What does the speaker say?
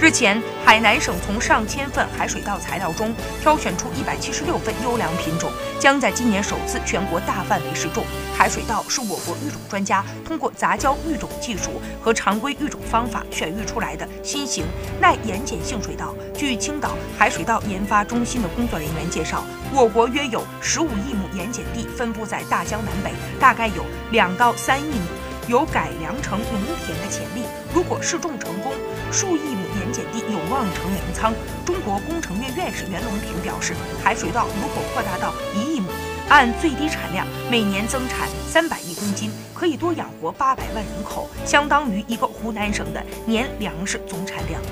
日前，海南省从上千份海水稻材料中挑选出一百七十六份优良品种，将在今年首次全国大范围试种。海水稻是我国育种专家通过杂交育种技术和常规育种方法选育出来的新型耐盐碱性水稻。据青岛海水稻研发中心的工作人员介绍，我国约有十五亿亩盐碱地分布在大江南北，大概有两到三亿亩。有改良成农田的潜力。如果试种成功，数亿亩盐碱地有望成粮仓。中国工程院院士袁隆平表示，海水稻如果扩大到一亿亩，按最低产量每年增产三百亿公斤，可以多养活八百万人口，相当于一个湖南省的年粮食总产量。